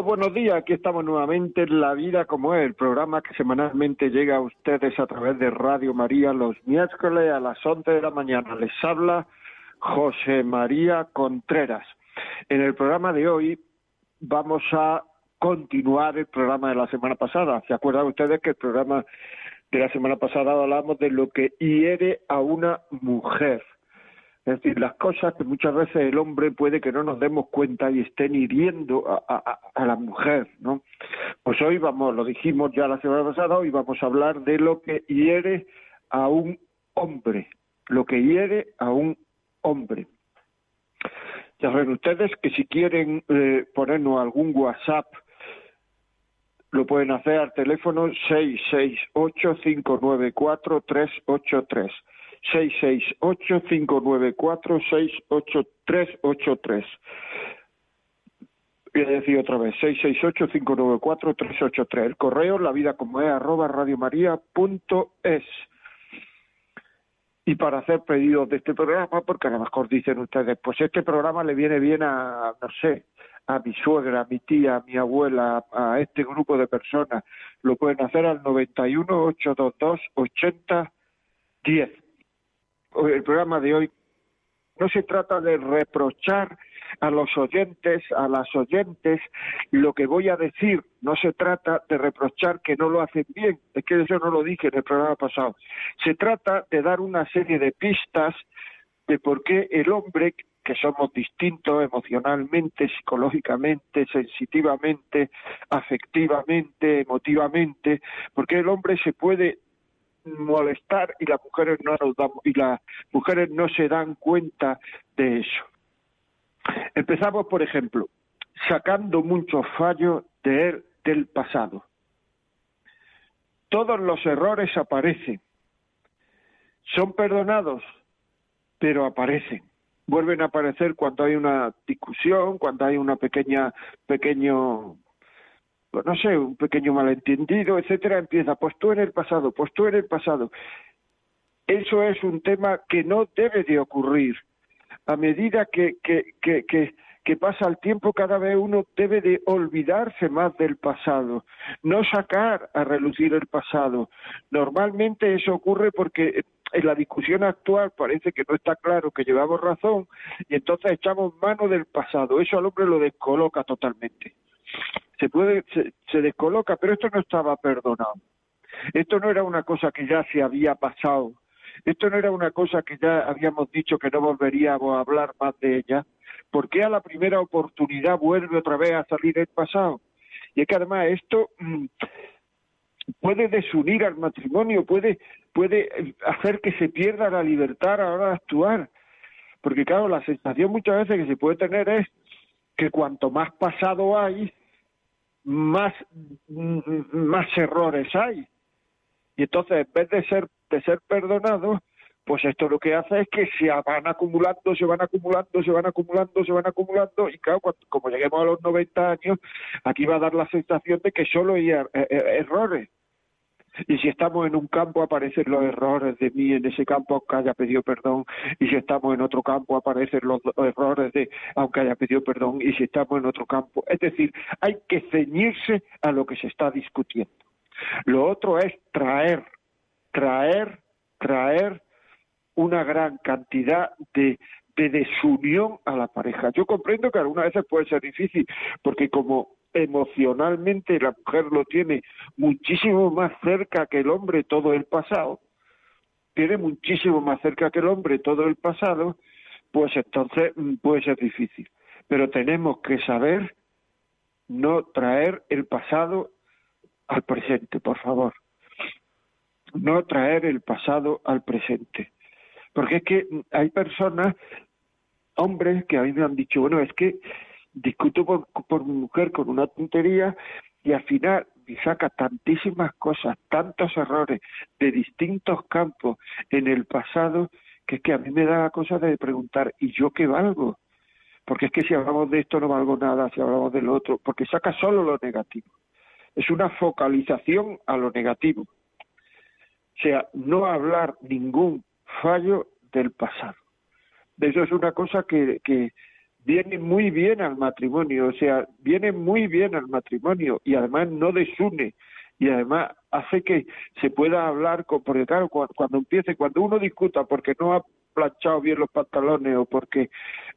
Buenos días. Aquí estamos nuevamente en La Vida como es, el programa que semanalmente llega a ustedes a través de Radio María los miércoles a las 11 de la mañana. Les habla José María Contreras. En el programa de hoy vamos a continuar el programa de la semana pasada. ¿Se acuerdan ustedes que el programa de la semana pasada hablamos de lo que hiere a una mujer? Es decir, las cosas que muchas veces el hombre puede que no nos demos cuenta y estén hiriendo a, la mujer, ¿no? Pues hoy vamos, lo dijimos ya la semana pasada, hoy vamos a hablar de lo que hiere a un hombre, lo que hiere a un hombre. Ya saben ustedes que si quieren eh, ponernos algún WhatsApp, lo pueden hacer al teléfono 668-594-383. 668-594-68383. Voy a decir otra vez, 668-594-383. El correo, la vida como es, arroba radiomaria.es. Y para hacer pedidos de este programa, porque a lo mejor dicen ustedes, pues este programa le viene bien a, no sé, a mi suegra, a mi tía, a mi abuela, a este grupo de personas, lo pueden hacer al 91 822 80 10 el programa de hoy no se trata de reprochar a los oyentes, a las oyentes, lo que voy a decir. No se trata de reprochar que no lo hacen bien. Es que eso no lo dije en el programa pasado. Se trata de dar una serie de pistas de por qué el hombre, que somos distintos emocionalmente, psicológicamente, sensitivamente, afectivamente, emotivamente, porque el hombre se puede molestar y las mujeres no nos damos, y las mujeres no se dan cuenta de eso. Empezamos, por ejemplo, sacando muchos fallos de él del pasado. Todos los errores aparecen, son perdonados, pero aparecen. Vuelven a aparecer cuando hay una discusión, cuando hay una pequeña pequeño no sé, un pequeño malentendido, etcétera, empieza, pues tú en el pasado, pues tú en el pasado. Eso es un tema que no debe de ocurrir. A medida que, que, que, que, que pasa el tiempo, cada vez uno debe de olvidarse más del pasado, no sacar a relucir el pasado. Normalmente eso ocurre porque en la discusión actual parece que no está claro que llevamos razón y entonces echamos mano del pasado. Eso al hombre lo descoloca totalmente se puede, se, descoloca, pero esto no estaba perdonado. Esto no era una cosa que ya se había pasado. Esto no era una cosa que ya habíamos dicho que no volveríamos a hablar más de ella. ¿Por qué a la primera oportunidad vuelve otra vez a salir el pasado? Y es que además esto mm, puede desunir al matrimonio, puede, puede hacer que se pierda la libertad a la hora de actuar. Porque claro, la sensación muchas veces que se puede tener es que cuanto más pasado hay, más, más errores hay. Y entonces, en vez de ser, de ser perdonados, pues esto lo que hace es que se van acumulando, se van acumulando, se van acumulando, se van acumulando, y claro, como lleguemos a los 90 años, aquí va a dar la sensación de que solo hay er, er, errores. Y si estamos en un campo aparecen los errores de mí en ese campo aunque haya pedido perdón. Y si estamos en otro campo aparecen los errores de aunque haya pedido perdón. Y si estamos en otro campo. Es decir, hay que ceñirse a lo que se está discutiendo. Lo otro es traer, traer, traer una gran cantidad de, de desunión a la pareja. Yo comprendo que algunas veces puede ser difícil, porque como emocionalmente la mujer lo tiene muchísimo más cerca que el hombre todo el pasado, tiene muchísimo más cerca que el hombre todo el pasado, pues entonces mm, puede ser difícil. Pero tenemos que saber no traer el pasado al presente, por favor. no traer el pasado al presente. Porque es que hay personas, hombres, que a mí me han dicho, bueno, es que discuto por, mi mujer con una tontería y al final me saca tantísimas cosas, tantos errores de distintos campos en el pasado, que es que a mí me da cosa de preguntar, ¿y yo qué valgo? Porque es que si hablamos de esto no valgo nada, si hablamos del otro, porque saca solo lo negativo. Es una focalización a lo negativo. O sea, no hablar ningún fallo del pasado. Eso es una cosa que, que viene muy bien al matrimonio, o sea, viene muy bien al matrimonio y además no desune y además hace que se pueda hablar con, porque claro, cuando, empiece, cuando uno discuta porque no ha planchado bien los pantalones o porque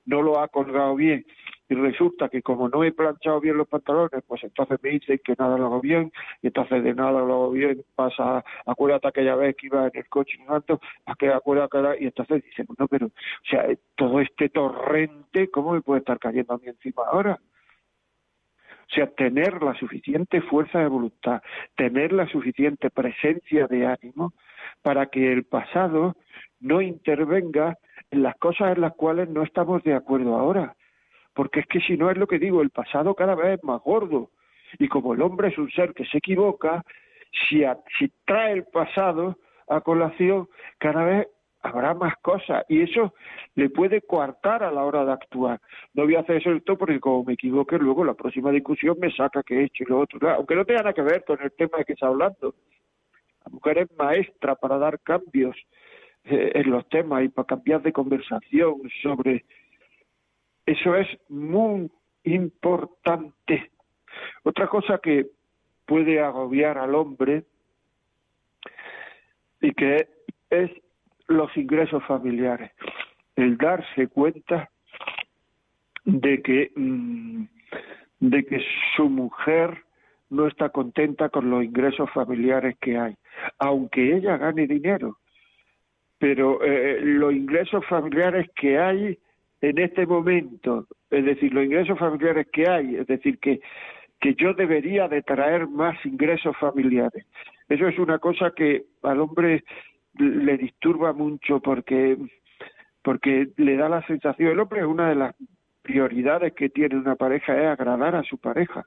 no lo ha colgado bien y resulta que como no he planchado bien los pantalones, pues entonces me dicen que nada lo hago bien, y entonces de nada lo hago bien pasa, acuérdate aquella vez que iba en el coche y tanto, acuérdate, y entonces dicen, no, pero, o sea, todo este torrente, ¿cómo me puede estar cayendo a mí encima ahora? O sea, tener la suficiente fuerza de voluntad, tener la suficiente presencia de ánimo para que el pasado no intervenga en las cosas en las cuales no estamos de acuerdo ahora porque es que si no es lo que digo, el pasado cada vez es más gordo. Y como el hombre es un ser que se equivoca, si, trae el pasado a colación, cada vez habrá más cosas y eso le puede coartar a la hora de actuar. No voy a hacer eso todo porque como me equivoque luego la próxima discusión me saca que he hecho y lo otro. aunque no tenga nada que ver con el tema de que está hablando. La mujer es maestra para dar cambios eh, en los temas y para cambiar de conversación sobre eso es muy importante. Otra cosa que puede agobiar al hombre y que es los ingresos familiares, el darse cuenta de que mm, de que su mujer no está contenta con los ingresos familiares que hay, aunque ella gane dinero, pero eh, los ingresos familiares que hay en este momento, es decir, los ingresos familiares que hay, es decir, que, que yo debería de traer más ingresos familiares. Eso es una cosa que al hombre le disturba mucho porque porque le da la sensación, el hombre es una de las prioridades que tiene una pareja es agradar a su pareja.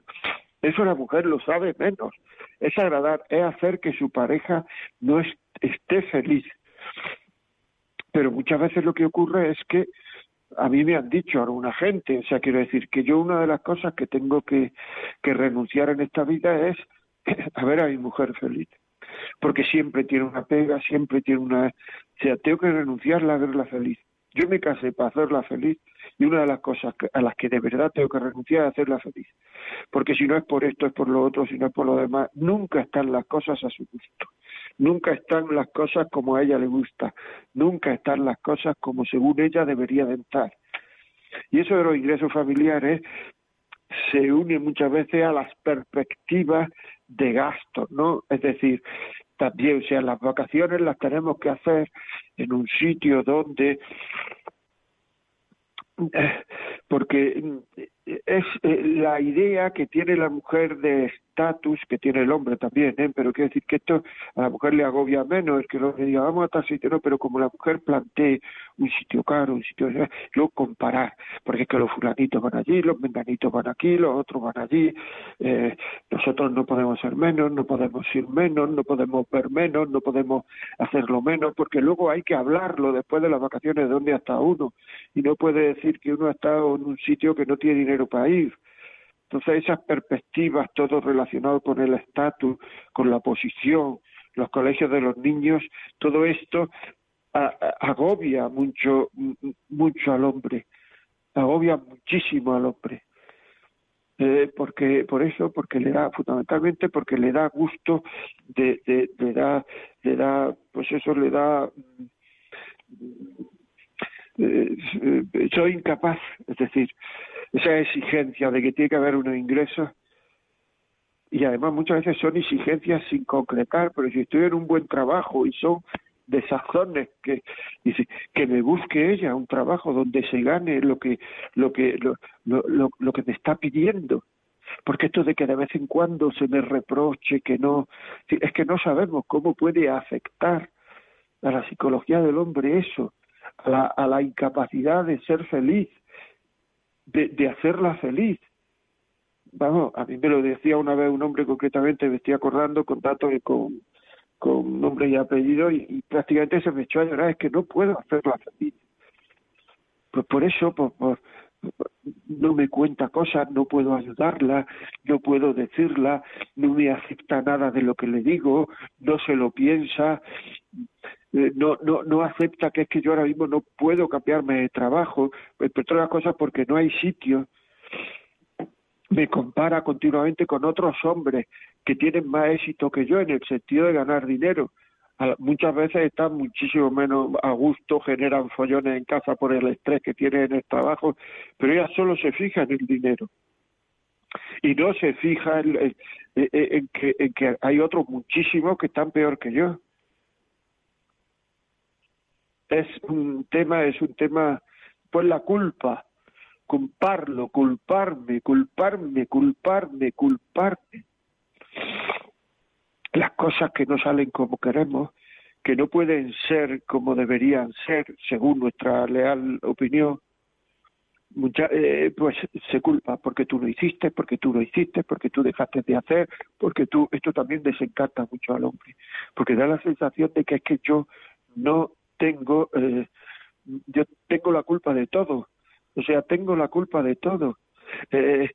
Eso la mujer lo sabe menos. Es agradar, es hacer que su pareja no esté feliz. Pero muchas veces lo que ocurre es que a mí me han dicho alguna gente, o sea, quiero decir que yo una de las cosas que tengo que, renunciar en esta vida es a ver a mi mujer feliz, porque siempre tiene una pega, siempre tiene una, o sea, tengo que renunciarla a verla feliz. Yo me casé para hacerla feliz y una de las cosas a las que de verdad tengo que renunciar es hacerla feliz. Porque si no es por esto, es por lo otro, si no es por lo demás, nunca están las cosas a su gusto. Nunca están las cosas como a ella le gusta, nunca están las cosas como según ella debería de estar. Y eso de los ingresos familiares se une muchas veces a las perspectivas de gasto, ¿no? Es decir, también, o sea, las vacaciones las tenemos que hacer en un sitio donde eh, porque es eh, la idea que tiene la mujer de estatus, que tiene el hombre también, ¿eh? pero quiere decir que esto a la mujer le agobia menos, es que lo que diga, vamos a tal sitio, no, pero como la mujer plantee un sitio caro, un sitio, luego comparar, porque es que los fulanitos van allí, los menganitos van aquí, los otros van allí, eh, nosotros no podemos ser menos, no podemos ir menos, no podemos ver menos, no podemos hacerlo menos, porque luego hay que hablarlo después de las vacaciones de dónde está uno, y no puede decir que uno ha estado en un sitio que no tiene dinero ir. Entonces esas perspectivas, todo relacionado con el estatus, con la posición, los colegios de los niños, todo esto agobia mucho, mucho al hombre, agobia muchísimo al hombre. Eh, porque por eso porque le da fundamentalmente porque le da gusto de, le da le da pues eso le da eh, eh, soy incapaz, es decir, esa exigencia de que tiene que haber unos ingresos. Y además muchas veces son exigencias sin concretar, pero si estoy en un buen trabajo y son de que que me busque ella un trabajo donde se gane lo que lo que lo, lo, lo, que me está pidiendo. Porque esto de que de vez en cuando se me reproche que no, es que no sabemos cómo puede afectar a la psicología del hombre eso, a la, a la incapacidad de ser feliz, de, de hacerla feliz. Vamos, a mí me lo decía una vez un hombre concretamente, me estoy acordando con datos y con, con nombre y apellido y, prácticamente se me echó a llorar, es que no puedo hacerla feliz. Pues por eso, por, no me cuenta cosas, no puedo ayudarla, no puedo decirla, no me acepta nada de lo que le digo, no se lo piensa, no, no, no acepta que es que yo ahora mismo no puedo cambiarme de trabajo, entre otras cosas porque no hay sitio. Me compara continuamente con otros hombres que tienen más éxito que yo en el sentido de ganar dinero. Muchas veces están muchísimo menos a gusto, generan follones en casa por el estrés que tienen en el trabajo, pero ella solo se fija en el dinero y no se fija en, que, en que hay otros muchísimos que están peor que yo. Es un tema, es un tema, pues la culpa, culparlo, culparme, culparme, culparme, culparme. Las cosas que no salen como queremos, que no pueden ser como deberían ser, según nuestra leal opinión, eh, pues se culpa porque tú lo hiciste, porque tú lo hiciste, porque tú dejaste de hacer, porque tú, esto también desencanta mucho al hombre, porque da la sensación de que es que yo no tengo, eh, yo tengo la culpa de todo, o sea, tengo la culpa de todo, eh,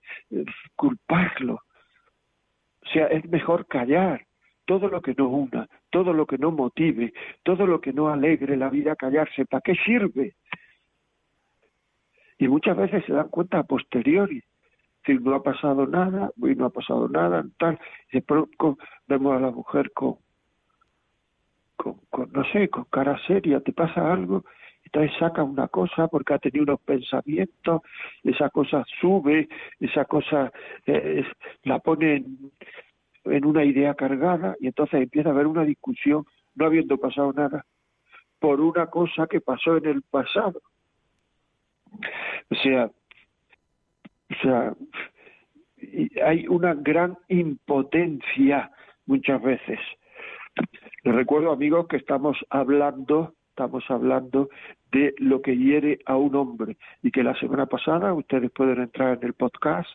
culparlo, o sea, es mejor callar, todo lo que no una, todo lo que no motive, todo lo que no alegre la vida, callarse, ¿para qué sirve? Y muchas veces se dan cuenta a posteriori, decir, no ha pasado nada, hoy no ha pasado nada, tal, y de pronto vemos a la mujer con, con, con, no sé, con cara seria, te pasa algo, entonces saca una cosa porque ha tenido unos pensamientos, esa cosa sube, esa cosa eh, la pone en, en una idea cargada y entonces empieza a haber una discusión no habiendo pasado nada por una cosa que pasó en el pasado. O sea, o sea, hay una gran impotencia muchas veces. Les recuerdo, amigos, que estamos hablando, estamos hablando de lo que hiere a un hombre. Y que la semana pasada, ustedes pueden entrar en el podcast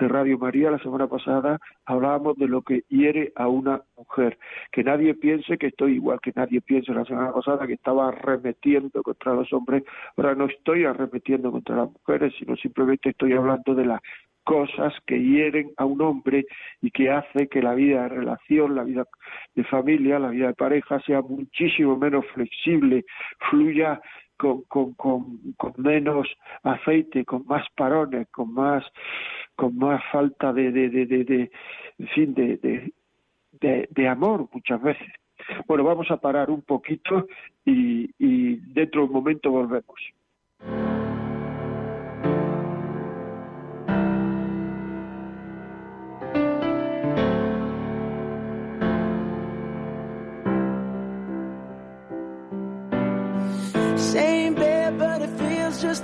de Radio María, la semana pasada hablábamos de lo que hiere a una mujer, que nadie piense que estoy igual que nadie piense la semana pasada que estaba arremetiendo contra los hombres, ahora no estoy arremetiendo contra las mujeres, sino simplemente estoy hablando de la cosas que hieren a un hombre y que hace que la vida de relación, la vida de familia, la vida de pareja sea muchísimo menos flexible, fluya con, con, menos aceite, con más parones, con más, con más falta de, fin, de amor muchas veces. Bueno, vamos a parar un poquito y, y dentro de un momento volvemos.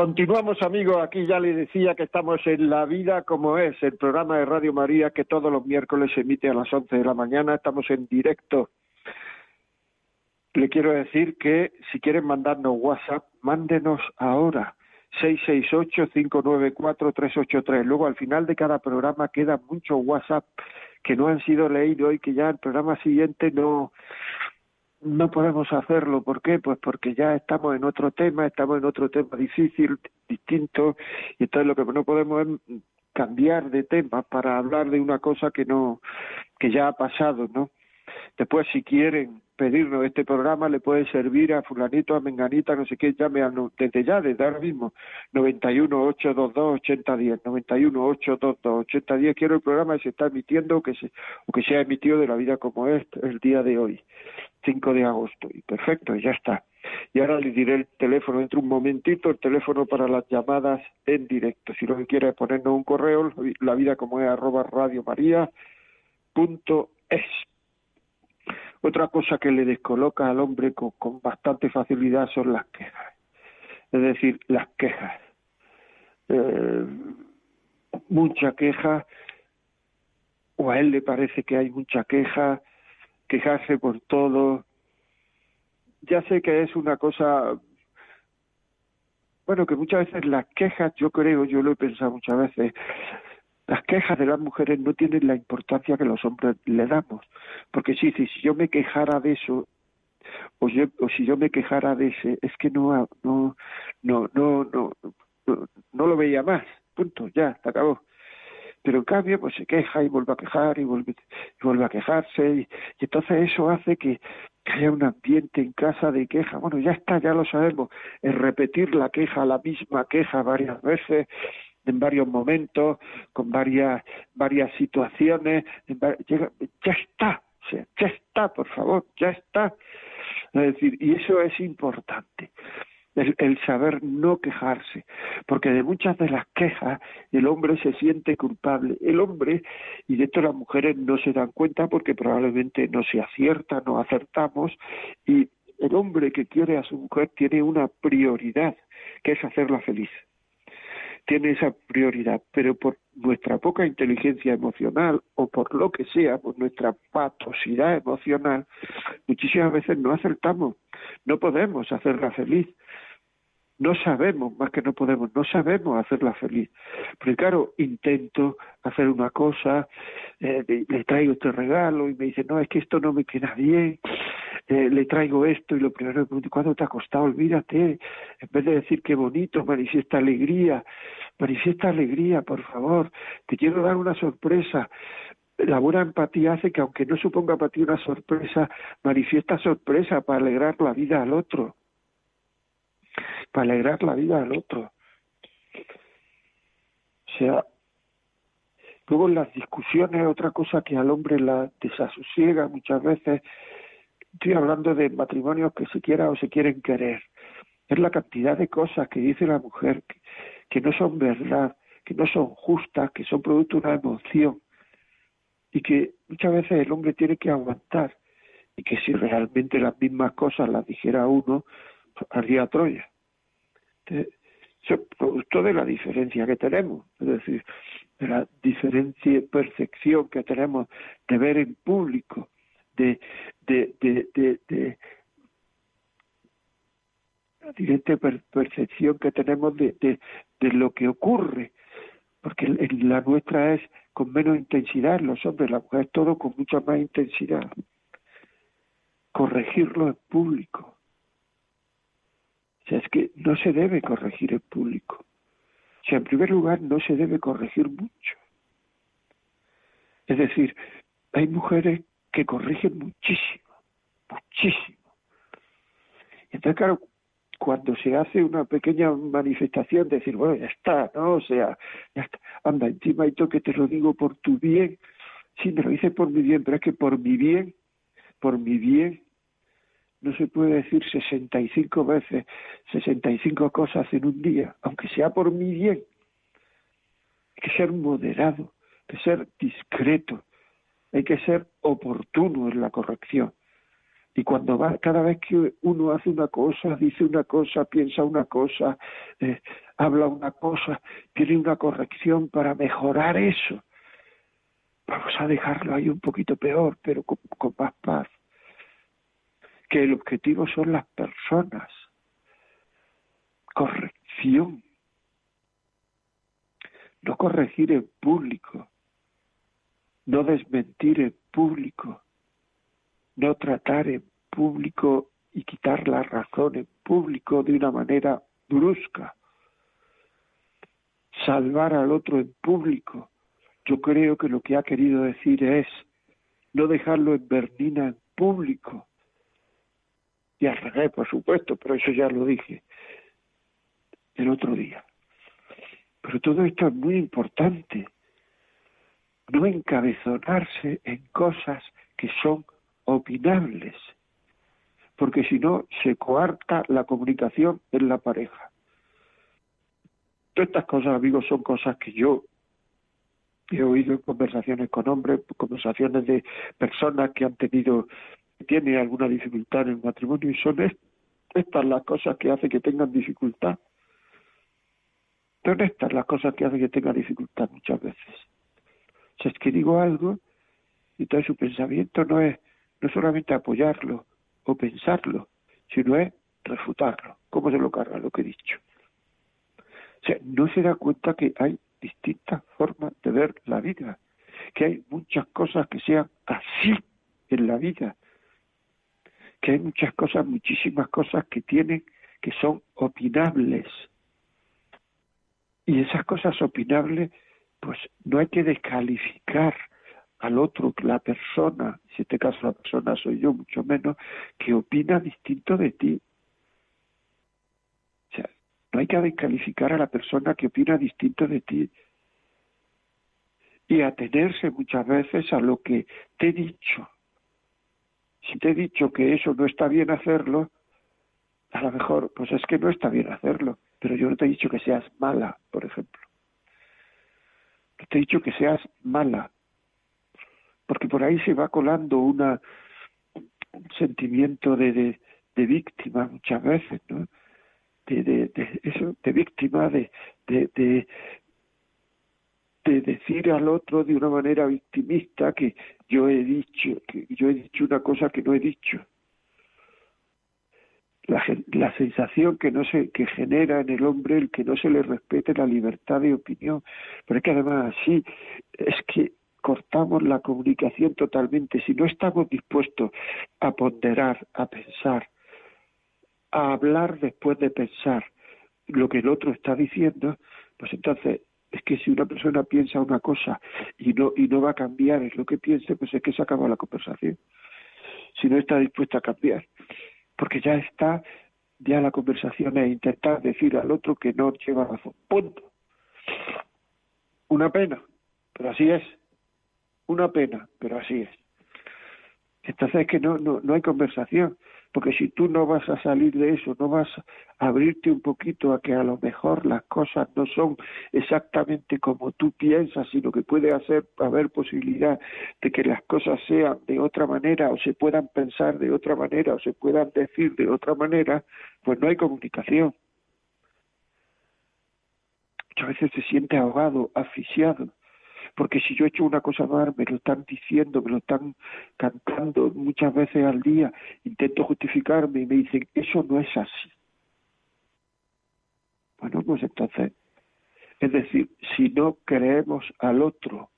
Continuamos amigos, aquí ya le decía que estamos en La Vida como es, el programa de Radio María que todos los miércoles se emite a las 11 de la mañana, estamos en directo. Le quiero decir que si quieren mandarnos WhatsApp, mándenos ahora, 668-594-383. Luego al final de cada programa queda mucho WhatsApp que no han sido leídos y que ya el programa siguiente no no podemos hacerlo. ¿Por qué? Pues porque ya estamos en otro tema, estamos en otro tema difícil, distinto, y entonces lo que no podemos es cambiar de tema para hablar de una cosa que no, que ya ha pasado, ¿no? Después, si quieren pedirnos este programa, le puede servir a fulanito, a menganita, no sé qué, llame a, desde ya, desde ahora mismo, 91-822-8010, 91-822-8010, quiero el programa que se está emitiendo que se, o que se ha emitido de la vida como es el día de hoy, 5 de agosto, y perfecto, ya está. Y ahora le diré el teléfono dentro de un momentito, el teléfono para las llamadas en directo. Si lo que quiere es ponernos un correo, la vida como es arroba es otra cosa que le descoloca al hombre con, bastante facilidad son las quejas. Es decir, las quejas. Eh, mucha queja, o a él le parece que hay mucha queja, quejarse por todo. Ya sé que es una cosa, bueno, que muchas veces las quejas, yo creo, yo lo he pensado muchas veces, las quejas de las mujeres no tienen la importancia que los hombres le damos. Porque sí, si yo me quejara de eso, o, yo, o si yo me quejara de ese, es que no, no, no, no, no, no, lo veía más. Punto, ya, se acabó. Pero en cambio, pues se queja y vuelve a quejar y vuelve, y vuelve a quejarse. Y, entonces eso hace que, que haya un ambiente en casa de queja. Bueno, ya está, ya lo sabemos. Es repetir la queja, la misma queja varias veces en varios momentos, con varias, varias situaciones, ya está, ya está, por favor, ya está. Es decir, y eso es importante, el, el, saber no quejarse, porque de muchas de las quejas el hombre se siente culpable. El hombre, y de esto las mujeres no se dan cuenta porque probablemente no se acierta, no acertamos, y el hombre que quiere a su mujer tiene una prioridad, que es hacerla feliz tiene esa prioridad, pero por nuestra poca inteligencia emocional o por lo que sea, por nuestra patosidad emocional, muchísimas veces no acertamos, no podemos hacerla feliz. No sabemos, más que no podemos, no sabemos hacerla feliz. Porque claro, intento hacer una cosa, eh, le traigo este regalo y me dice, no, es que esto no me queda bien, eh, le traigo esto y lo primero que ¿cuánto te ha costado? Olvídate, en vez de decir qué bonito, manifiesta alegría, manifiesta alegría, por favor, te quiero dar una sorpresa. La buena empatía hace que aunque no suponga para ti una sorpresa, manifiesta sorpresa para alegrar la vida al otro. Para alegrar la vida al otro. O sea, luego en las discusiones, otra cosa que al hombre la desasosiega muchas veces, estoy hablando de matrimonios que se quieran o se quieren querer, es la cantidad de cosas que dice la mujer que no son verdad, que no son justas, que son producto de una emoción y que muchas veces el hombre tiene que aguantar y que si realmente las mismas cosas las dijera uno, haría Troya. Entonces, eso es producto de la diferencia que tenemos, es decir, de la diferencia percepción que tenemos de ver en público, de, de, de, de la diferente percepción que tenemos de, de, lo que ocurre porque la nuestra es con menos intensidad, los hombres, la mujer todo con mucha más intensidad. Corregirlo en público. Sea, es que no se debe corregir en público. O sea, en primer lugar, no se debe corregir mucho. Es decir, hay mujeres que corrigen muchísimo, muchísimo. Entonces, claro, cuando se hace una pequeña manifestación, decir, bueno, ya está, ¿no? O sea, ya está, anda, encima y que te lo digo por tu bien. Sí, me lo dice por mi bien, pero es que por mi bien, por mi bien, no se puede decir 65 veces, 65 cosas en un día, aunque sea por mi bien. Hay que ser moderado, hay que ser discreto, hay que ser oportuno en la corrección. Y cuando va, cada vez que uno hace una cosa, dice una cosa, piensa una cosa, eh, habla una cosa, tiene una corrección para mejorar eso, vamos a dejarlo ahí un poquito peor, pero con, con más paz. Que el objetivo son las personas. Corrección. No corregir en público. No desmentir en público no tratar en público y quitar la razón en público de una manera brusca, salvar al otro en público. Yo creo que lo que ha querido decir es no dejarlo en Bernina en público. Y al revés, por supuesto, pero eso ya lo dije el otro día. Pero todo esto es muy importante. No encabezonarse en cosas que son opinables, porque si no se coarta la comunicación en la pareja. Todas estas cosas, amigos, son cosas que yo he oído en conversaciones con hombres, conversaciones de personas que han tenido, que tienen alguna dificultad en el matrimonio y son estas las cosas que hacen que tengan dificultad. Son estas las cosas que hacen que tengan dificultad muchas veces. O sea, es que digo algo y todo su pensamiento no es no solamente apoyarlo o pensarlo, sino es refutarlo. ¿Cómo se lo carga lo que he dicho? O sea, no se da cuenta que hay distintas formas de ver la vida, que hay muchas cosas que sean así en la vida, que hay muchas cosas, muchísimas cosas que tienen, que son opinables. Y esas cosas opinables, pues no hay que descalificar al otro, la persona, si este caso la persona soy yo, mucho menos, que opina distinto de ti. O sea, no hay que descalificar a la persona que opina distinto de ti y atenerse muchas veces a lo que te he dicho. Si te he dicho que eso no está bien hacerlo, a lo mejor, pues es que no está bien hacerlo, pero yo no te he dicho que seas mala, por ejemplo. No te he dicho que seas mala, porque por ahí se va colando una, un sentimiento de, de, víctima muchas veces, ¿no? De, eso, de víctima, de, de decir al otro de una manera victimista que yo he dicho, que yo he dicho una cosa que no he dicho. La, sensación que no se que genera en el hombre el que no se le respete la libertad de opinión pero es que además así es que cortamos la comunicación totalmente, si no estamos dispuestos a ponderar, a pensar, a hablar después de pensar lo que el otro está diciendo, pues entonces es que si una persona piensa una cosa y no y no va a cambiar es lo que piense, pues es que se acaba la conversación. Si no está dispuesta a cambiar, porque ya está ya la conversación es intentar decir al otro que no lleva razón. Punto. Una pena, pero así es. Una pena, pero así es. Entonces es que no, no, no hay conversación, porque si tú no vas a salir de eso, no vas a abrirte un poquito a que a lo mejor las cosas no son exactamente como tú piensas, sino que puede hacer, haber posibilidad de que las cosas sean de otra manera o se puedan pensar de otra manera o se puedan decir de otra manera, pues no hay comunicación. Muchas veces se siente ahogado, asfixiado porque si yo he hecho una cosa mal, me lo están diciendo, me lo están cantando muchas veces al día, intento justificarme y me dicen, eso no es así. Bueno, pues entonces Es decir, si no creemos al otro,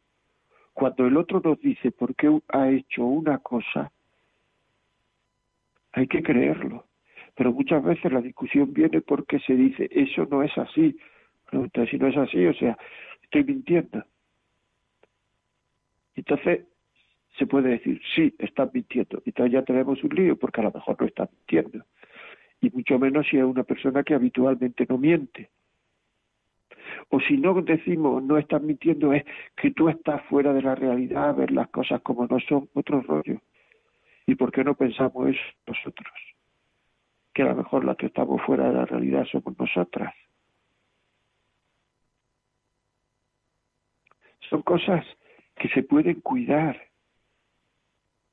cuando el otro nos dice por qué ha hecho una cosa, hay que creerlo. Pero muchas veces la discusión viene porque se dice, eso no es así. Entonces, si no es así, o sea, estoy mintiendo. Entonces, se puede decir, sí, estás mintiendo. Entonces ya tenemos un lío porque a lo mejor no estás mintiendo. Y mucho menos si es una persona que habitualmente no miente. O si no decimos no estás mintiendo, es que tú estás fuera de la realidad, a ver las cosas como no son, otro rollo. ¿Y por qué no pensamos eso nosotros? Que a lo mejor las que estamos fuera de la realidad somos nosotras. Son cosas que se pueden cuidar,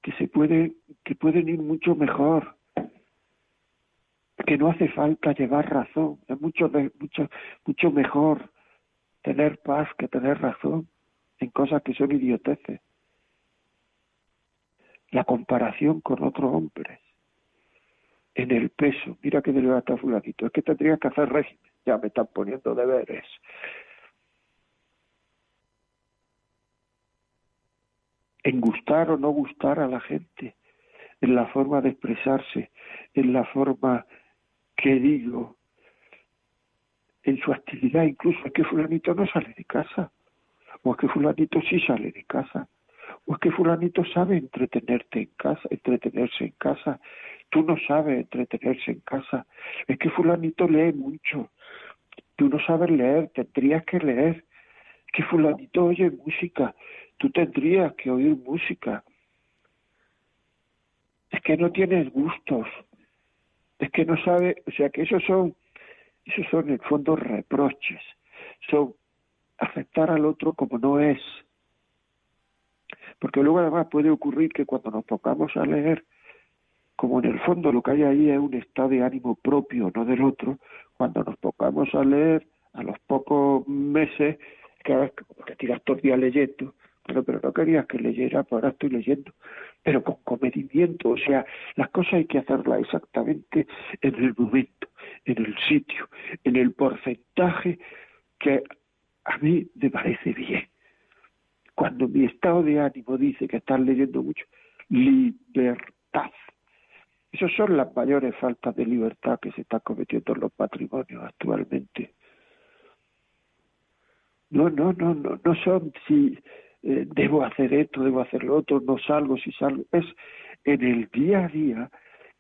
que se pueden, que pueden ir mucho mejor, que no hace falta llevar razón, es mucho, mucho, mucho mejor tener paz que tener razón en cosas que son idioteces. La comparación con otros hombres, en el peso, mira que delgado está fulanito, es que tendrías que hacer régimen, ya me están poniendo deberes. En gustar o no gustar a la gente, en la forma de expresarse, en la forma que digo, en su actividad, incluso es que fulanito no sale de casa, o es que fulanito sí sale de casa, o es que fulanito sabe entretenerte en casa, entretenerse en casa, tú no sabes entretenerse en casa, es que fulanito lee mucho, tú no sabes leer, tendrías que leer, es que fulanito oye música, tú tendrías que oír música, es que no tienes gustos, es que no sabe, o sea que esos son esos son en el fondo reproches, son aceptar al otro como no es. Porque luego además puede ocurrir que cuando nos pongamos a leer, como en el fondo lo que hay ahí es un estado de ánimo propio, no del otro, cuando nos pongamos a leer a los pocos meses, cada vez que tiras todo el día leyendo, pero, no querías que leyera, pues ahora estoy leyendo, pero con comedimiento, o sea, las cosas hay que hacerlas exactamente en el momento, en el sitio, en el porcentaje que a mí me parece bien. Cuando mi estado de ánimo dice que estás leyendo mucho, libertad. Esas son las mayores faltas de libertad que se están cometiendo en los patrimonios actualmente. No, no, no, no, no son si eh, debo hacer esto, debo hacer lo otro, no salgo, si salgo. Es en el día a día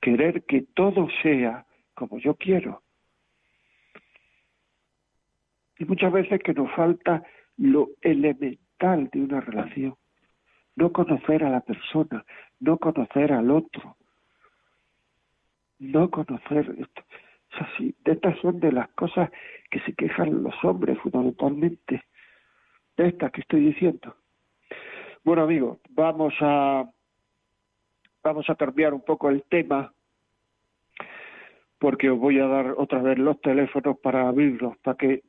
querer que todo sea como yo quiero. Y muchas veces que nos falta lo elemental de una relación. No conocer a la persona, no conocer al otro, no conocer esto. Es así. Estas son de las cosas que se quejan los hombres fundamentalmente. Estas que estoy diciendo. Bueno, amigos, vamos a vamos a cambiar un poco el tema porque os voy a dar otra vez los teléfonos para abrirlos, para que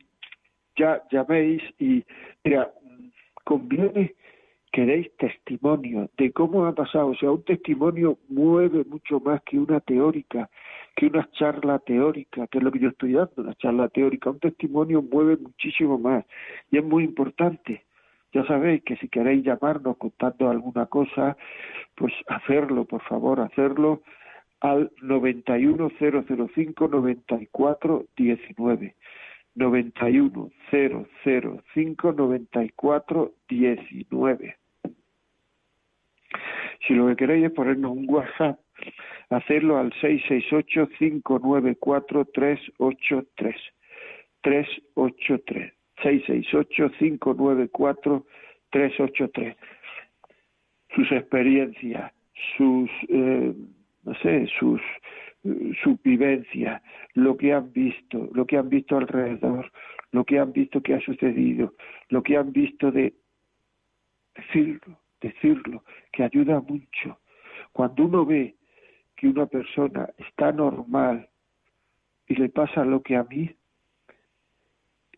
ya llaméis y mira, conviene que deis testimonio de cómo ha pasado. O sea, un testimonio mueve mucho más que una teórica, que una charla teórica, que es lo que yo estoy dando, una charla teórica. Un testimonio mueve muchísimo más y es muy importante. Ya sabéis que si queréis llamarnos contando alguna cosa, pues hacerlo, por favor, hacerlo al 91005 9419. 91005 9419. Si lo que queréis es ponernos un WhatsApp, hacerlo al 668 594 383. 383. 668-594-383. Sus experiencias, sus, eh, no sé, sus, su vivencia, lo que han visto, lo que han visto alrededor, lo que han visto que ha sucedido, lo que han visto de decirlo, decirlo, que ayuda mucho. Cuando uno ve que una persona está normal y le pasa lo que a mí,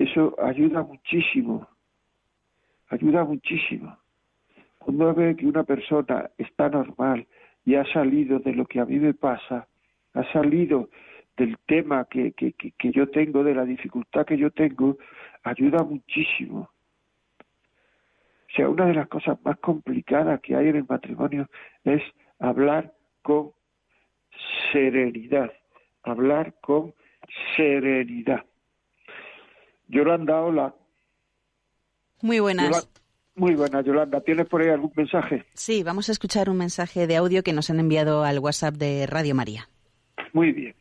eso ayuda muchísimo, ayuda muchísimo. Cuando ve que una persona está normal y ha salido de lo que a mí me pasa, ha salido del tema que, que, que, yo tengo, de la dificultad que yo tengo, ayuda muchísimo. O sea, una de las cosas más complicadas que hay en el matrimonio es hablar con serenidad, hablar con serenidad. Yolanda, hola. Muy buenas. muy buenas, Yolanda. ¿Tienes por ahí algún mensaje? Sí, vamos a escuchar un mensaje de audio que nos han enviado al WhatsApp de Radio María. Muy bien.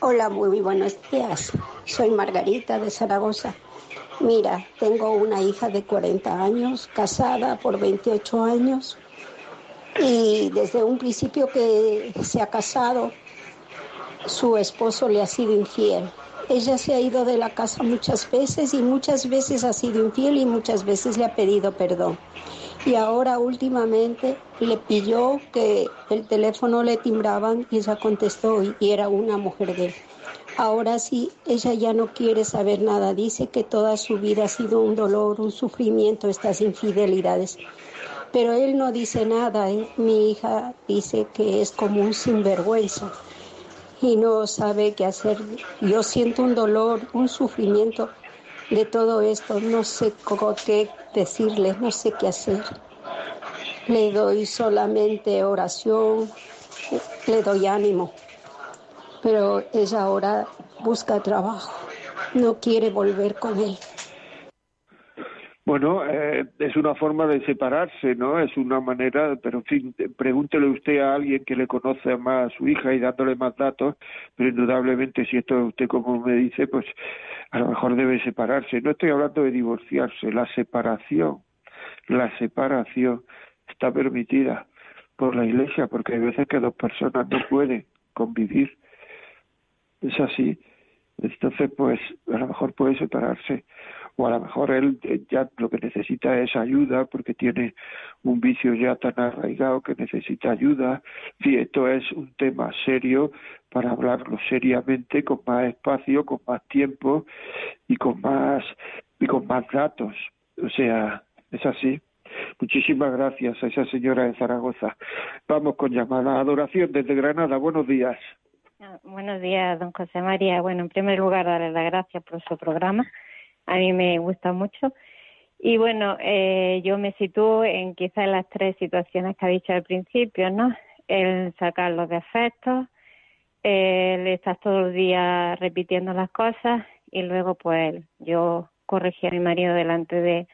Hola, muy buenos días. Soy Margarita de Zaragoza. Mira, tengo una hija de 40 años, casada por 28 años, y desde un principio que se ha casado, su esposo le ha sido infiel. Ella se ha ido de la casa muchas veces y muchas veces ha sido infiel y muchas veces le ha pedido perdón. Y ahora últimamente le pidió que el teléfono le timbraban y ella contestó y era una mujer de él. Ahora sí, ella ya no quiere saber nada. Dice que toda su vida ha sido un dolor, un sufrimiento, estas infidelidades. Pero él no dice nada. ¿eh? Mi hija dice que es como un sinvergüenza y no sabe qué hacer. Yo siento un dolor, un sufrimiento de todo esto. No sé qué decirle, no sé qué hacer. Le doy solamente oración, le doy ánimo pero ella ahora busca trabajo, no quiere volver con él. Bueno, eh, es una forma de separarse, ¿no? Es una manera, pero en fin, pregúntele usted a alguien que le conoce más a su hija y dándole más datos, pero indudablemente si esto usted como me dice, pues a lo mejor debe separarse. No estoy hablando de divorciarse, la separación, la separación está permitida por la Iglesia, porque hay veces que dos personas no pueden convivir es así. Entonces, pues a lo mejor puede separarse o a lo mejor él eh, ya lo que necesita es ayuda porque tiene un vicio ya tan arraigado que necesita ayuda. Sí, esto es un tema serio para hablarlo seriamente, con más espacio, con más tiempo y con más y con más datos. O sea, es así. Muchísimas gracias a esa señora de Zaragoza. Vamos con llamada. Adoración desde Granada. Buenos días. Ah, buenos días, don José María. Bueno, en primer lugar, darle las gracias por su programa. A mí me gusta mucho. Y bueno, eh, yo me sitúo en quizás las tres situaciones que ha dicho al principio, ¿no? El sacar los defectos, el estar todo el día repitiendo las cosas y luego pues yo corregí a mi marido delante de,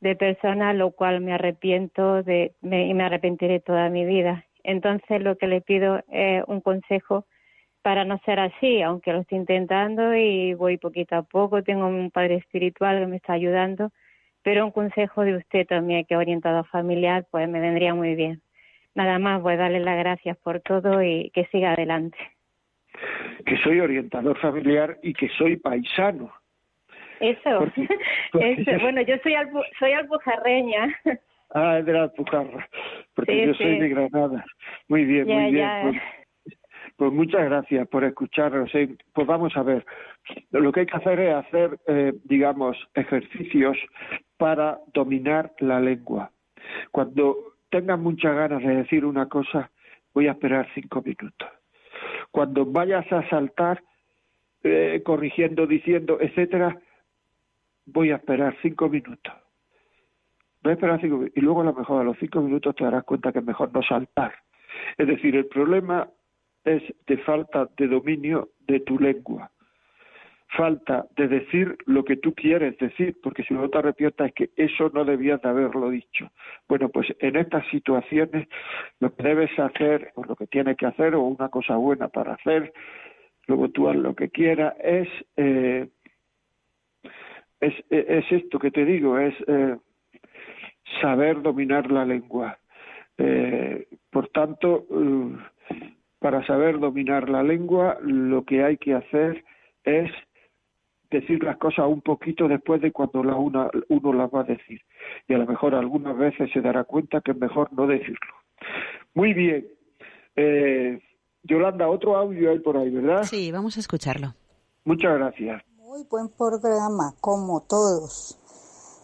de personas, lo cual me arrepiento de, me, y me arrepentiré toda mi vida. Entonces lo que le pido es un consejo para no ser así, aunque lo estoy intentando y voy poquito a poco. Tengo un padre espiritual que me está ayudando, pero un consejo de usted también, que orientado familiar, pues me vendría muy bien. Nada más, voy a darle las gracias por todo y que siga adelante. Que soy orientador familiar y que soy paisano. Eso, bueno, yo soy, albu soy albujarreña. Ah, es de la Alpujarra, porque yo soy de Granada. Muy bien, muy bien. Pues muchas gracias por escucharnos. Pues vamos a ver, lo que hay que hacer es hacer, eh, digamos, ejercicios para dominar la lengua. Cuando tengas muchas ganas de decir una cosa, voy a esperar cinco minutos. Cuando vayas a saltar, eh, corrigiendo, diciendo, etcétera, voy a esperar cinco minutos. Voy a esperar cinco minutos. Y luego a lo mejor a los cinco minutos te darás cuenta que es mejor no saltar. Es decir, el problema es de falta de dominio de tu lengua. Falta de decir lo que tú quieres decir, porque si no te arrepientas es que eso no debías de haberlo dicho. Bueno, pues en estas situaciones lo que debes hacer, o lo que tienes que hacer, o una cosa buena para hacer, luego tú haz lo que quieras, es, eh, es, es, esto que te digo, es eh, saber dominar la lengua. Eh, por tanto, para saber dominar la lengua, lo que hay que hacer es decir las cosas un poquito después de cuando la una, uno las va a decir. Y a lo mejor algunas veces se dará cuenta que es mejor no decirlo. Muy bien. Eh, Yolanda, otro audio hay por ahí, ¿verdad? Sí, vamos a escucharlo. Muchas gracias. Muy buen programa, como todos.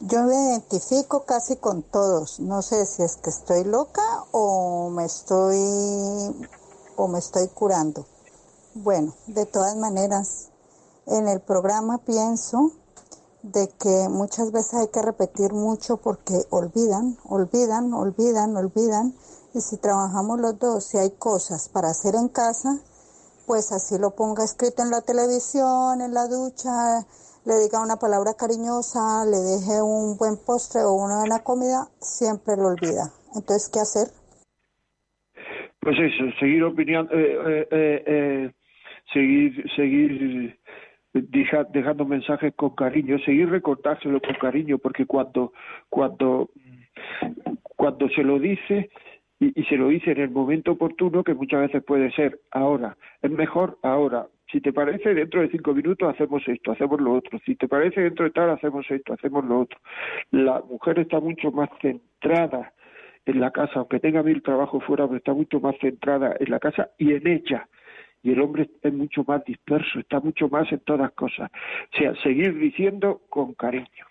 Yo me identifico casi con todos. No sé si es que estoy loca o me estoy o me estoy curando. Bueno, de todas maneras, en el programa pienso de que muchas veces hay que repetir mucho porque olvidan, olvidan, olvidan, olvidan. Y si trabajamos los dos, si hay cosas para hacer en casa, pues así lo ponga escrito en la televisión, en la ducha, le diga una palabra cariñosa, le deje un buen postre o una buena comida, siempre lo olvida. Entonces, ¿qué hacer? Pues eso, seguir opinión, eh, eh, eh, eh seguir, seguir dejando mensajes con cariño, seguir recordárselo con cariño, porque cuando, cuando, cuando se lo dice, y, se lo dice en el momento oportuno, que muchas veces puede ser ahora, es mejor ahora. Si te parece, dentro de cinco minutos hacemos esto, hacemos lo otro. Si te parece, dentro de tal, hacemos esto, hacemos lo otro. La mujer está mucho más centrada en la casa, aunque tenga mil trabajos fuera, pero está mucho más centrada en la casa y en ella y el hombre es mucho más disperso, está mucho más en todas cosas. O sea, seguir diciendo con cariño.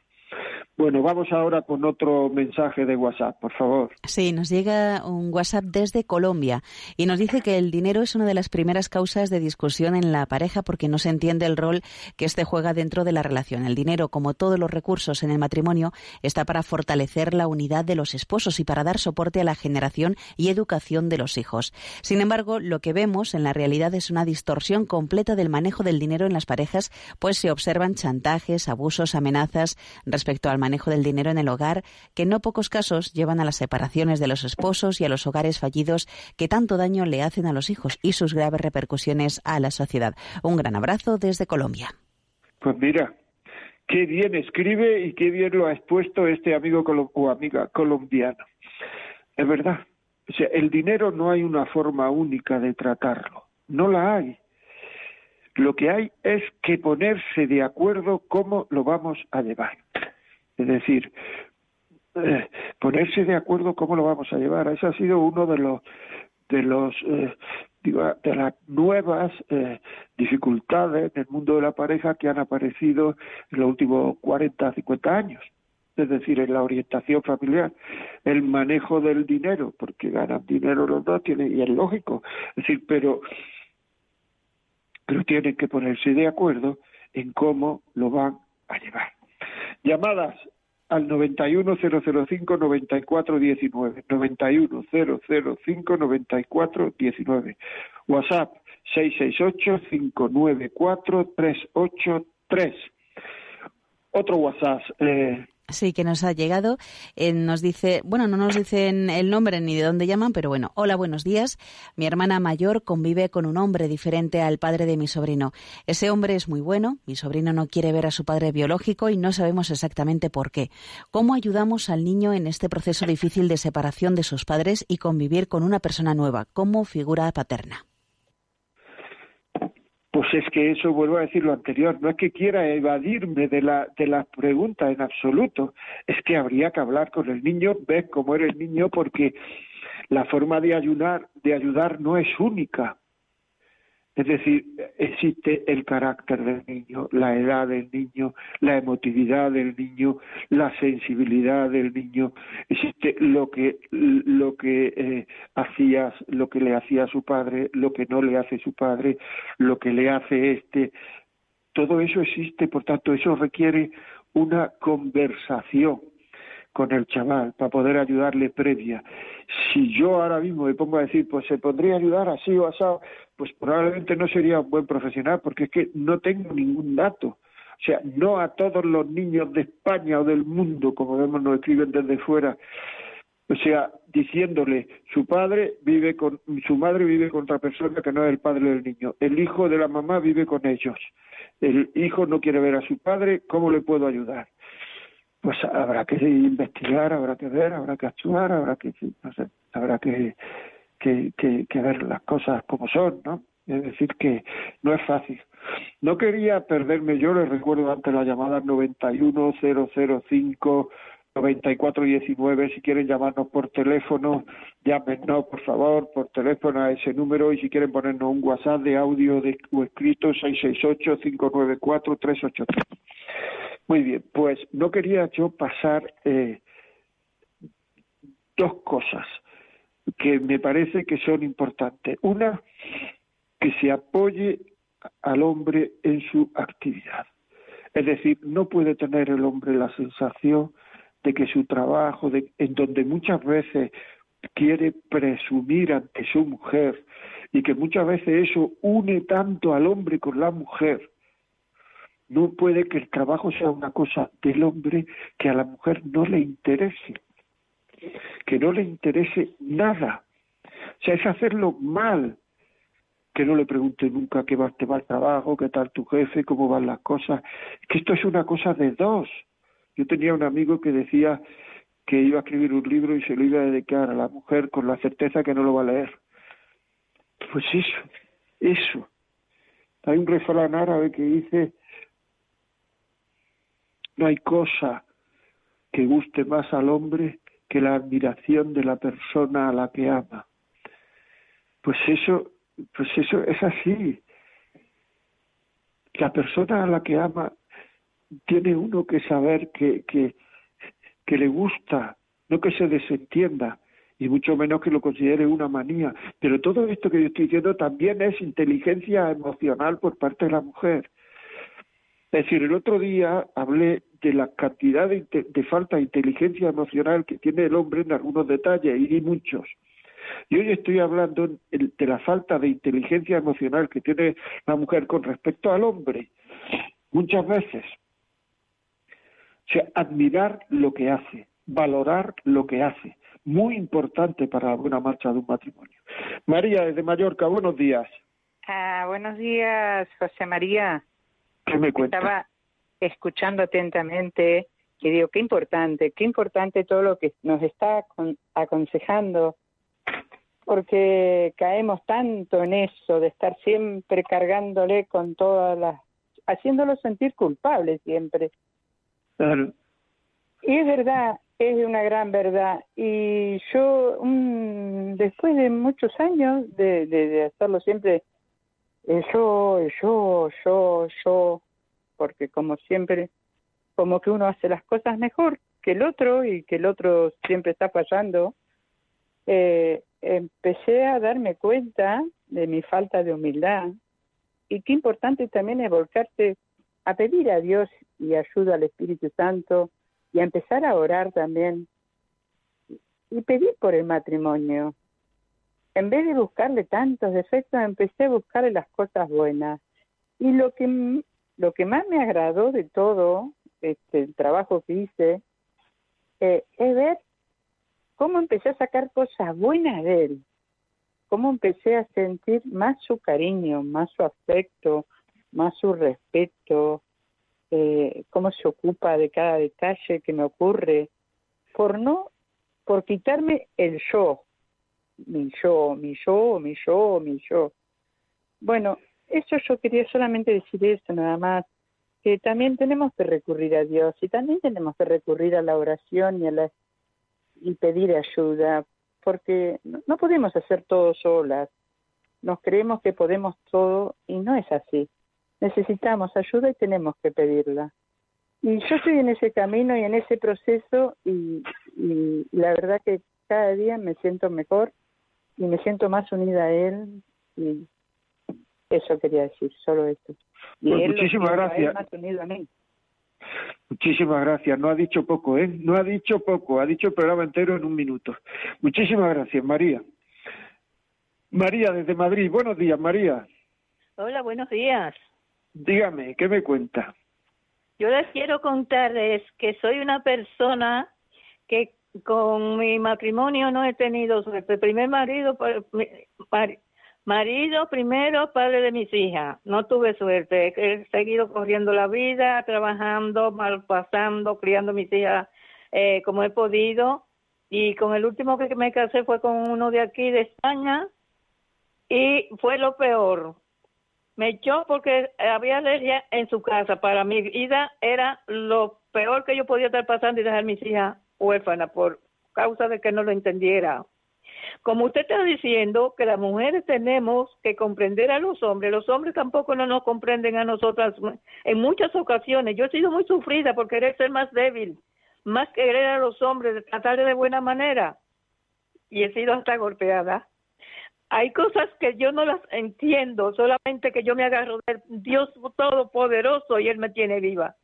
Bueno, vamos ahora con otro mensaje de WhatsApp, por favor. Sí, nos llega un WhatsApp desde Colombia y nos dice que el dinero es una de las primeras causas de discusión en la pareja porque no se entiende el rol que éste juega dentro de la relación. El dinero, como todos los recursos en el matrimonio, está para fortalecer la unidad de los esposos y para dar soporte a la generación y educación de los hijos. Sin embargo, lo que vemos en la realidad es una distorsión completa del manejo del dinero en las parejas, pues se observan chantajes, abusos, amenazas respecto al manejo del dinero en el hogar, que en no pocos casos llevan a las separaciones de los esposos y a los hogares fallidos que tanto daño le hacen a los hijos y sus graves repercusiones a la sociedad. Un gran abrazo desde Colombia. Pues mira, qué bien escribe y qué bien lo ha expuesto este amigo o amiga colombiano. Es verdad. O sea, el dinero no hay una forma única de tratarlo. No la hay. Lo que hay es que ponerse de acuerdo cómo lo vamos a llevar. Es decir, eh, ponerse de acuerdo cómo lo vamos a llevar. Ese ha sido uno de los de los eh, de las nuevas eh, dificultades en el mundo de la pareja que han aparecido en los últimos 40, 50 años. Es decir, en la orientación familiar, el manejo del dinero, porque ganan dinero los dos, tiene, y es lógico. Es decir, pero, pero tienen que ponerse de acuerdo en cómo lo van a llevar. Llamadas al 91005-9419. 91005-9419. WhatsApp 668-594-383. Otro WhatsApp. Eh, Sí, que nos ha llegado. Eh, nos dice, bueno, no nos dicen el nombre ni de dónde llaman, pero bueno, hola, buenos días. Mi hermana mayor convive con un hombre diferente al padre de mi sobrino. Ese hombre es muy bueno, mi sobrino no quiere ver a su padre biológico y no sabemos exactamente por qué. ¿Cómo ayudamos al niño en este proceso difícil de separación de sus padres y convivir con una persona nueva como figura paterna? Pues es que eso, vuelvo a decir lo anterior, no es que quiera evadirme de la de las preguntas en absoluto, es que habría que hablar con el niño, ver cómo era el niño, porque la forma de de ayudar no es única. Es decir, existe el carácter del niño, la edad del niño, la emotividad del niño, la sensibilidad del niño, existe lo que lo que eh, hacías, lo que le hacía su padre, lo que no le hace su padre, lo que le hace este. Todo eso existe, por tanto, eso requiere una conversación con el chaval para poder ayudarle previa. Si yo ahora mismo me pongo a decir, pues se podría ayudar así o asado, pues probablemente no sería un buen profesional, porque es que no tengo ningún dato. O sea, no a todos los niños de España o del mundo, como vemos, nos escriben desde fuera. O sea, diciéndole, su padre vive con, su madre vive con otra persona que no es el padre del niño. El hijo de la mamá vive con ellos. El hijo no quiere ver a su padre, ¿cómo le puedo ayudar? Pues habrá que investigar, habrá que ver, habrá que actuar, habrá que, no sé, habrá que, que, que, ver las cosas como son, ¿no? Es decir, que no es fácil. No quería perderme, yo les recuerdo antes la llamada 91005 9419, si quieren llamarnos por teléfono, llámenos por favor por teléfono a ese número y si quieren ponernos un WhatsApp de audio de, o escrito 668 594 383. Muy bien, pues no quería yo pasar eh, dos cosas que me parece que son importantes. Una, que se apoye al hombre en su actividad. Es decir, no puede tener el hombre la sensación de que su trabajo, de, en donde muchas veces quiere presumir ante su mujer y que muchas veces eso une tanto al hombre con la mujer, no puede que el trabajo sea una cosa del hombre que a la mujer no le interese, que no le interese nada. O sea, es hacerlo mal, que no le pregunte nunca qué va, te va el trabajo, qué tal tu jefe, cómo van las cosas. Que esto es una cosa de dos. Yo tenía un amigo que decía que iba a escribir un libro y se lo iba a dedicar a la mujer con la certeza que no lo va a leer. Pues eso, eso. Hay un refrán árabe que dice no hay cosa que guste más al hombre que la admiración de la persona a la que ama. Pues eso, pues eso es así. La persona a la que ama tiene uno que saber que, que, que le gusta, no que se desentienda, y mucho menos que lo considere una manía. Pero todo esto que yo estoy diciendo también es inteligencia emocional por parte de la mujer. Es decir, el otro día hablé de la cantidad de, falta de inteligencia emocional que tiene el hombre en algunos detalles, y muchos. Y hoy estoy hablando de la falta de inteligencia emocional que tiene la mujer con respecto al hombre. Muchas veces. O sea, admirar lo que hace, valorar lo que hace. Muy importante para la buena marcha de un matrimonio. María, desde Mallorca, buenos días. Ah, buenos días, José María. ¿Qué me cuenta? Estaba escuchando atentamente y digo, qué importante, qué importante todo lo que nos está aconsejando, porque caemos tanto en eso de estar siempre cargándole con todas las, haciéndolo sentir culpable siempre. Claro. Y es verdad, es una gran verdad. Y yo, después de muchos años de, de, de hacerlo siempre yo, yo, yo, yo, porque como siempre, como que uno hace las cosas mejor que el otro y que el otro siempre está fallando, eh, empecé a darme cuenta de mi falta de humildad y qué importante también es volcarte a pedir a Dios y ayuda al Espíritu Santo y a empezar a orar también y pedir por el matrimonio, en vez de buscarle tantos defectos, empecé a buscarle las cosas buenas. Y lo que, lo que más me agradó de todo este, el trabajo que hice eh, es ver cómo empecé a sacar cosas buenas de él, cómo empecé a sentir más su cariño, más su afecto, más su respeto, eh, cómo se ocupa de cada detalle que me ocurre, por no, por quitarme el yo, mi yo, mi yo, mi yo, mi yo. Bueno, eso yo quería solamente decir eso nada más, que también tenemos que recurrir a Dios y también tenemos que recurrir a la oración y a la y pedir ayuda, porque no podemos hacer todo solas. Nos creemos que podemos todo y no es así. Necesitamos ayuda y tenemos que pedirla. Y yo estoy en ese camino y en ese proceso y, y la verdad que cada día me siento mejor y me siento más unida a él y eso quería decir, solo esto. Y pues muchísimas gracias. Muchísimas gracias. No ha dicho poco, ¿eh? No ha dicho poco. Ha dicho el programa entero en un minuto. Muchísimas gracias, María. María, desde Madrid. Buenos días, María. Hola, buenos días. Dígame, ¿qué me cuenta? Yo les quiero contarles que soy una persona que con mi matrimonio no he tenido suerte. Primer marido, marido primero, padre de mis hijas. No tuve suerte. He seguido corriendo la vida, trabajando, malpasando, criando mis hijas eh, como he podido. Y con el último que me casé fue con uno de aquí, de España, y fue lo peor. Me echó porque había alergia en su casa. Para mi vida era lo peor que yo podía estar pasando y dejar mis hijas huérfana por causa de que no lo entendiera. Como usted está diciendo que las mujeres tenemos que comprender a los hombres, los hombres tampoco no nos comprenden a nosotras en muchas ocasiones. Yo he sido muy sufrida por querer ser más débil, más querer a los hombres, tratarles de buena manera y he sido hasta golpeada. hay cosas que yo no las entiendo, solamente que yo me agarro del Dios Todopoderoso y Él me tiene viva.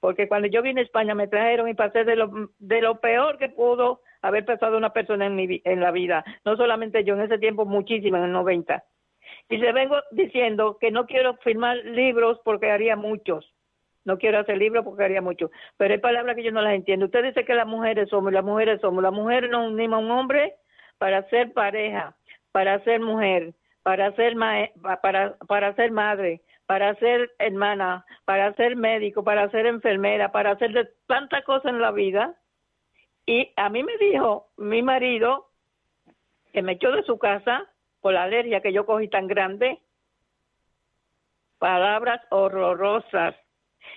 Porque cuando yo vine a España me trajeron y pasé de lo, de lo peor que pudo haber pasado una persona en, mi, en la vida. No solamente yo, en ese tiempo muchísimo, en el 90. Y le vengo diciendo que no quiero firmar libros porque haría muchos. No quiero hacer libros porque haría muchos. Pero hay palabras que yo no las entiendo. Usted dice que las mujeres somos, las mujeres somos. Las mujeres nos unimos a un hombre para ser pareja para ser mujer, para ser, para, para ser madre, para ser hermana, para ser médico, para ser enfermera, para hacer de tantas cosas en la vida. Y a mí me dijo mi marido, que me echó de su casa por la alergia que yo cogí tan grande, palabras horrorosas.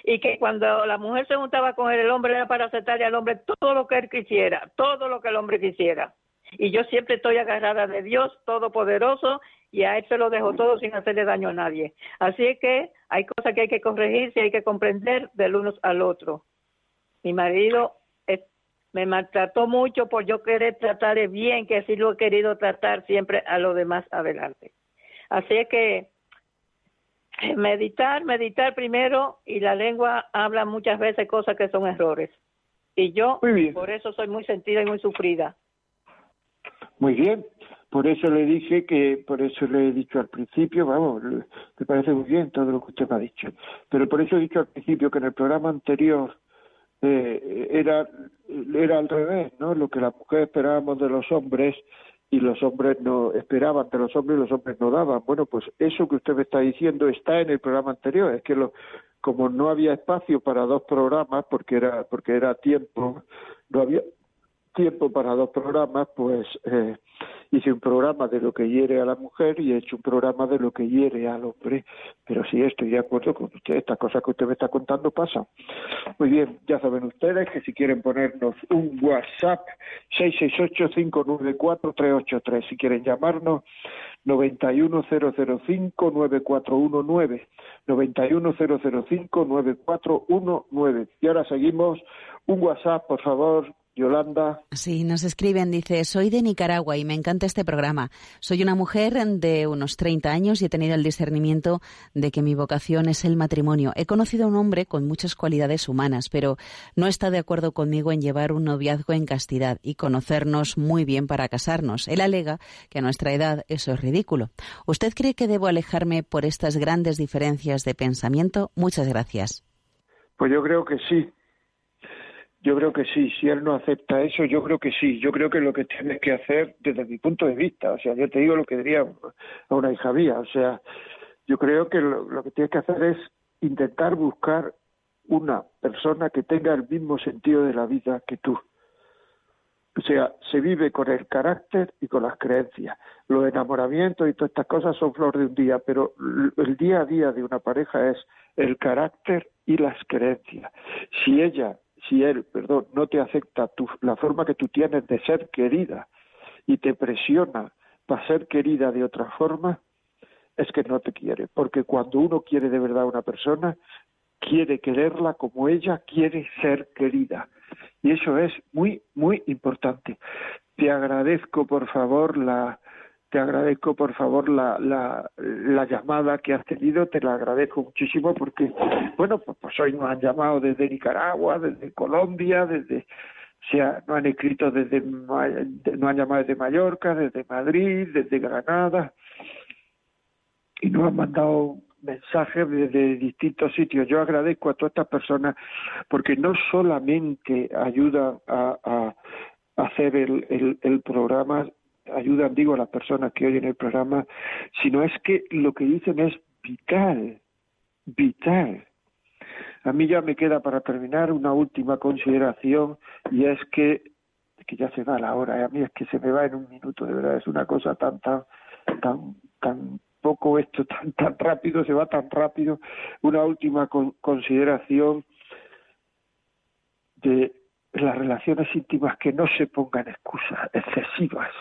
Y que cuando la mujer se juntaba con él, el hombre era para aceptarle al hombre todo lo que él quisiera, todo lo que el hombre quisiera y yo siempre estoy agarrada de Dios Todopoderoso y a Él se lo dejo todo sin hacerle daño a nadie. Así que hay cosas que hay que corregirse y hay que comprender del uno al otro. Mi marido me maltrató mucho por yo querer tratarle bien, que así lo he querido tratar siempre a los demás adelante. Así que meditar, meditar primero y la lengua habla muchas veces cosas que son errores. Y yo por eso soy muy sentida y muy sufrida. Muy bien, por eso le dije que, por eso le he dicho al principio, vamos, me parece muy bien todo lo que usted me ha dicho, pero por eso he dicho al principio que en el programa anterior eh, era, era al revés, ¿no? Lo que las mujeres esperábamos de los hombres y los hombres no esperaban de los hombres y los hombres no daban. Bueno, pues eso que usted me está diciendo está en el programa anterior, es que lo, como no había espacio para dos programas porque era porque era tiempo, no había tiempo para dos programas, pues eh, hice un programa de lo que hiere a la mujer y he hecho un programa de lo que hiere al hombre. Pero sí estoy de acuerdo con usted, estas cosas que usted me está contando pasan. Muy bien, ya saben ustedes que si quieren ponernos un WhatsApp, 668-594-383. Si quieren llamarnos, 91005-9419. 91005-9419. Y ahora seguimos. Un WhatsApp, por favor, Yolanda. Sí, nos escriben, dice, soy de Nicaragua y me encanta este programa. Soy una mujer de unos 30 años y he tenido el discernimiento de que mi vocación es el matrimonio. He conocido a un hombre con muchas cualidades humanas, pero no está de acuerdo conmigo en llevar un noviazgo en castidad y conocernos muy bien para casarnos. Él alega que a nuestra edad eso es ridículo. ¿Usted cree que debo alejarme por estas grandes diferencias de pensamiento? Muchas gracias. Pues yo creo que sí, yo creo que sí, si él no acepta eso, yo creo que sí. Yo creo que lo que tienes que hacer, desde mi punto de vista, o sea, yo te digo lo que diría a una hija mía, o sea, yo creo que lo, que tienes que hacer es intentar buscar una persona que tenga el mismo sentido de la vida que tú. O sea, se vive con el carácter y con las creencias. Los enamoramientos y todas estas cosas son flor de un día, pero el día a día de una pareja es el carácter y las creencias. Si ella si él, perdón, no te acepta tu, la forma que tú tienes de ser querida y te presiona para ser querida de otra forma, es que no te quiere. Porque cuando uno quiere de verdad a una persona, quiere quererla como ella quiere ser querida. Y eso es muy, muy importante. Te agradezco, por favor, la, te agradezco por favor la, la, la, llamada que has tenido, te la agradezco muchísimo porque, bueno, pues, pues hoy nos han llamado desde Nicaragua, desde Colombia, desde, o sea, nos han escrito desde, nos han llamado desde Mallorca, desde Madrid, desde Granada, y nos han mandado mensajes desde distintos sitios. Yo agradezco a todas estas personas porque no solamente ayudan a, hacer el, el programa, ayudan, digo, a las personas que oyen el programa, sino es que lo que dicen es vital, vital. A mí ya me queda para terminar una última consideración y es que, que ya se va la hora, ¿eh? a mí es que se me va en un minuto, de verdad, es una cosa tan, tan, tan, tan poco esto, tan, tan rápido, se va tan rápido. Una última consideración de las relaciones íntimas que no se pongan excusas excesivas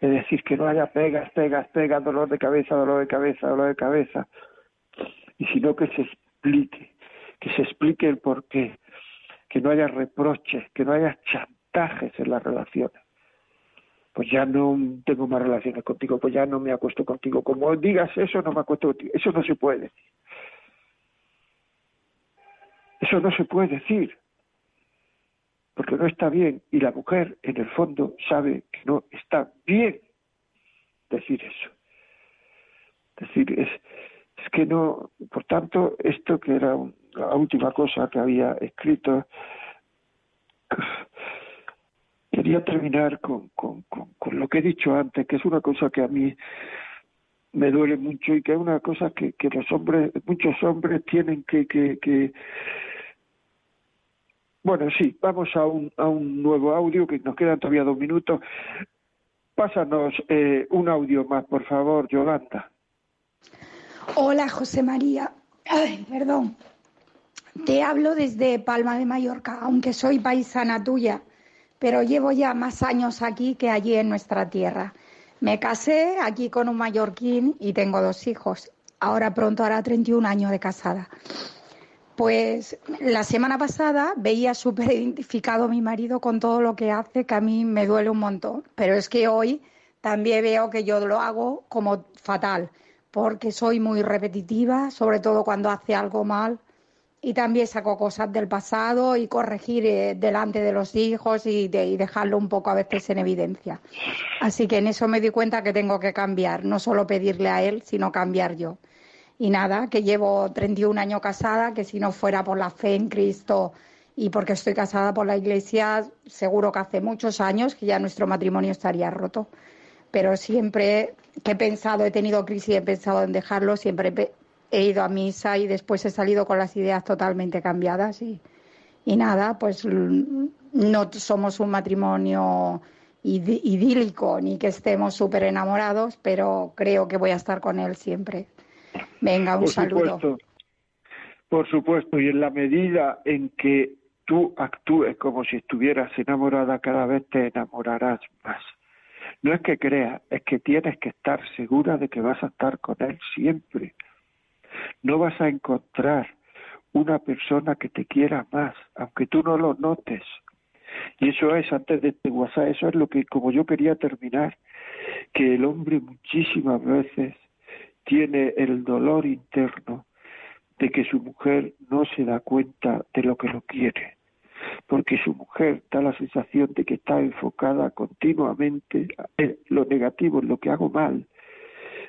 es decir, que no haya pegas, pegas, pegas, dolor de cabeza, dolor de cabeza, dolor de cabeza, y sino que se explique, que se explique el porqué, que no haya reproches, que no haya chantajes en las relaciones. pues ya no tengo más relaciones contigo, pues ya no me acuesto contigo. Como digas eso, no me acuesto contigo. Eso no se puede decir. Eso no se puede decir. Porque no está bien. Y la mujer, en el fondo, sabe que no está bien decir eso. decir, es, es que no, por tanto, esto que era la última cosa que había escrito, quería terminar con, con, con, lo que he dicho antes, que es una cosa que a mí me duele mucho y que es una cosa que, que los hombres, muchos hombres tienen que, que, que bueno, sí, vamos a un, a un nuevo audio, que nos quedan todavía dos minutos. Pásanos eh, un audio más, por favor, Yolanda. Hola, José María. Perdón. Te hablo desde Palma de Mallorca, aunque soy paisana tuya, pero llevo ya más años aquí que allí en nuestra tierra. Me casé aquí con un mallorquín y tengo dos hijos. Ahora pronto hará 31 años de casada. Pues la semana pasada veía súper identificado a mi marido con todo lo que hace, que a mí me duele un montón. Pero es que hoy también veo que yo lo hago como fatal, porque soy muy repetitiva, sobre todo cuando hace algo mal. Y también saco cosas del pasado y corregir eh, delante de los hijos y, y dejarlo un poco a veces en evidencia. Así que en eso me di cuenta que tengo que cambiar, no solo pedirle a él, sino cambiar yo. Y nada, que llevo 31 años casada, que si no fuera por la fe en Cristo y porque estoy casada por la Iglesia, seguro que hace muchos años que ya nuestro matrimonio estaría roto. Pero siempre que he pensado, he tenido crisis, he pensado en dejarlo, siempre he ido a misa y después he salido con las ideas totalmente cambiadas. Y, y nada, pues no somos un matrimonio idílico ni que estemos súper enamorados, pero creo que voy a estar con él siempre. Venga, un por saludo. Supuesto, por supuesto, y en la medida en que tú actúes como si estuvieras enamorada, cada vez te enamorarás más. No es que creas, es que tienes que estar segura de que vas a estar con él siempre. No vas a encontrar una persona que te quiera más, aunque tú no lo notes. Y eso es, antes de este WhatsApp, eso es lo que, como yo quería terminar, que el hombre muchísimas veces tiene el dolor interno de que su mujer no se da cuenta de lo que lo quiere, porque su mujer da la sensación de que está enfocada continuamente en lo negativo, en lo que hago mal,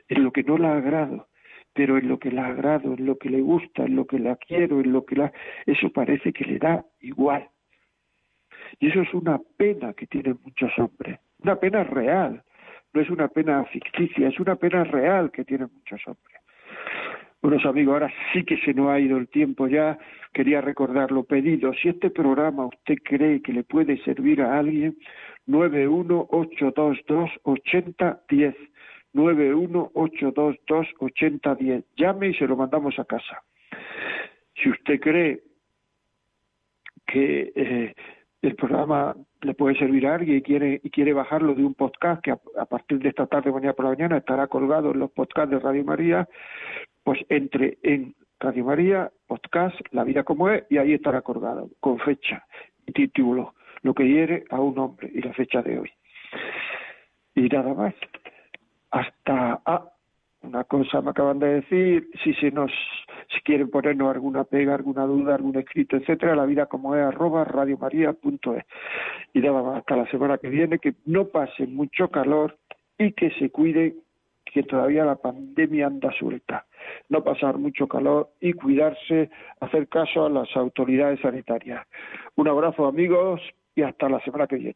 en lo que no la agrado, pero en lo que la agrado, en lo que le gusta, en lo que la quiero, en lo que la... Eso parece que le da igual. Y eso es una pena que tienen muchos hombres, una pena real, no es una pena ficticia, es una pena real que tienen muchos hombres. Bueno, amigos, ahora sí que se nos ha ido el tiempo ya. Quería recordar lo pedido. Si este programa usted cree que le puede servir a alguien, 918228010. 918228010. Llame y se lo mandamos a casa. Si usted cree que eh, el programa le puede servir a alguien y quiere, y quiere bajarlo de un podcast que a, partir de esta tarde, mañana por la mañana, estará colgado en los podcasts de Radio María, pues entre en Radio María, podcast, La vida como es, y ahí estará colgado, con fecha y título, lo que hiere a un hombre y la fecha de hoy. Y nada más. Hasta ah, una cosa me acaban de decir, si se nos si quieren ponernos alguna pega, alguna duda, algún escrito, etcétera, la vida como es arroba radiomaria.es. Y nada hasta la semana que viene, que no pase mucho calor y que se cuide que todavía la pandemia anda suelta. No pasar mucho calor y cuidarse, hacer caso a las autoridades sanitarias. Un abrazo amigos y hasta la semana que viene.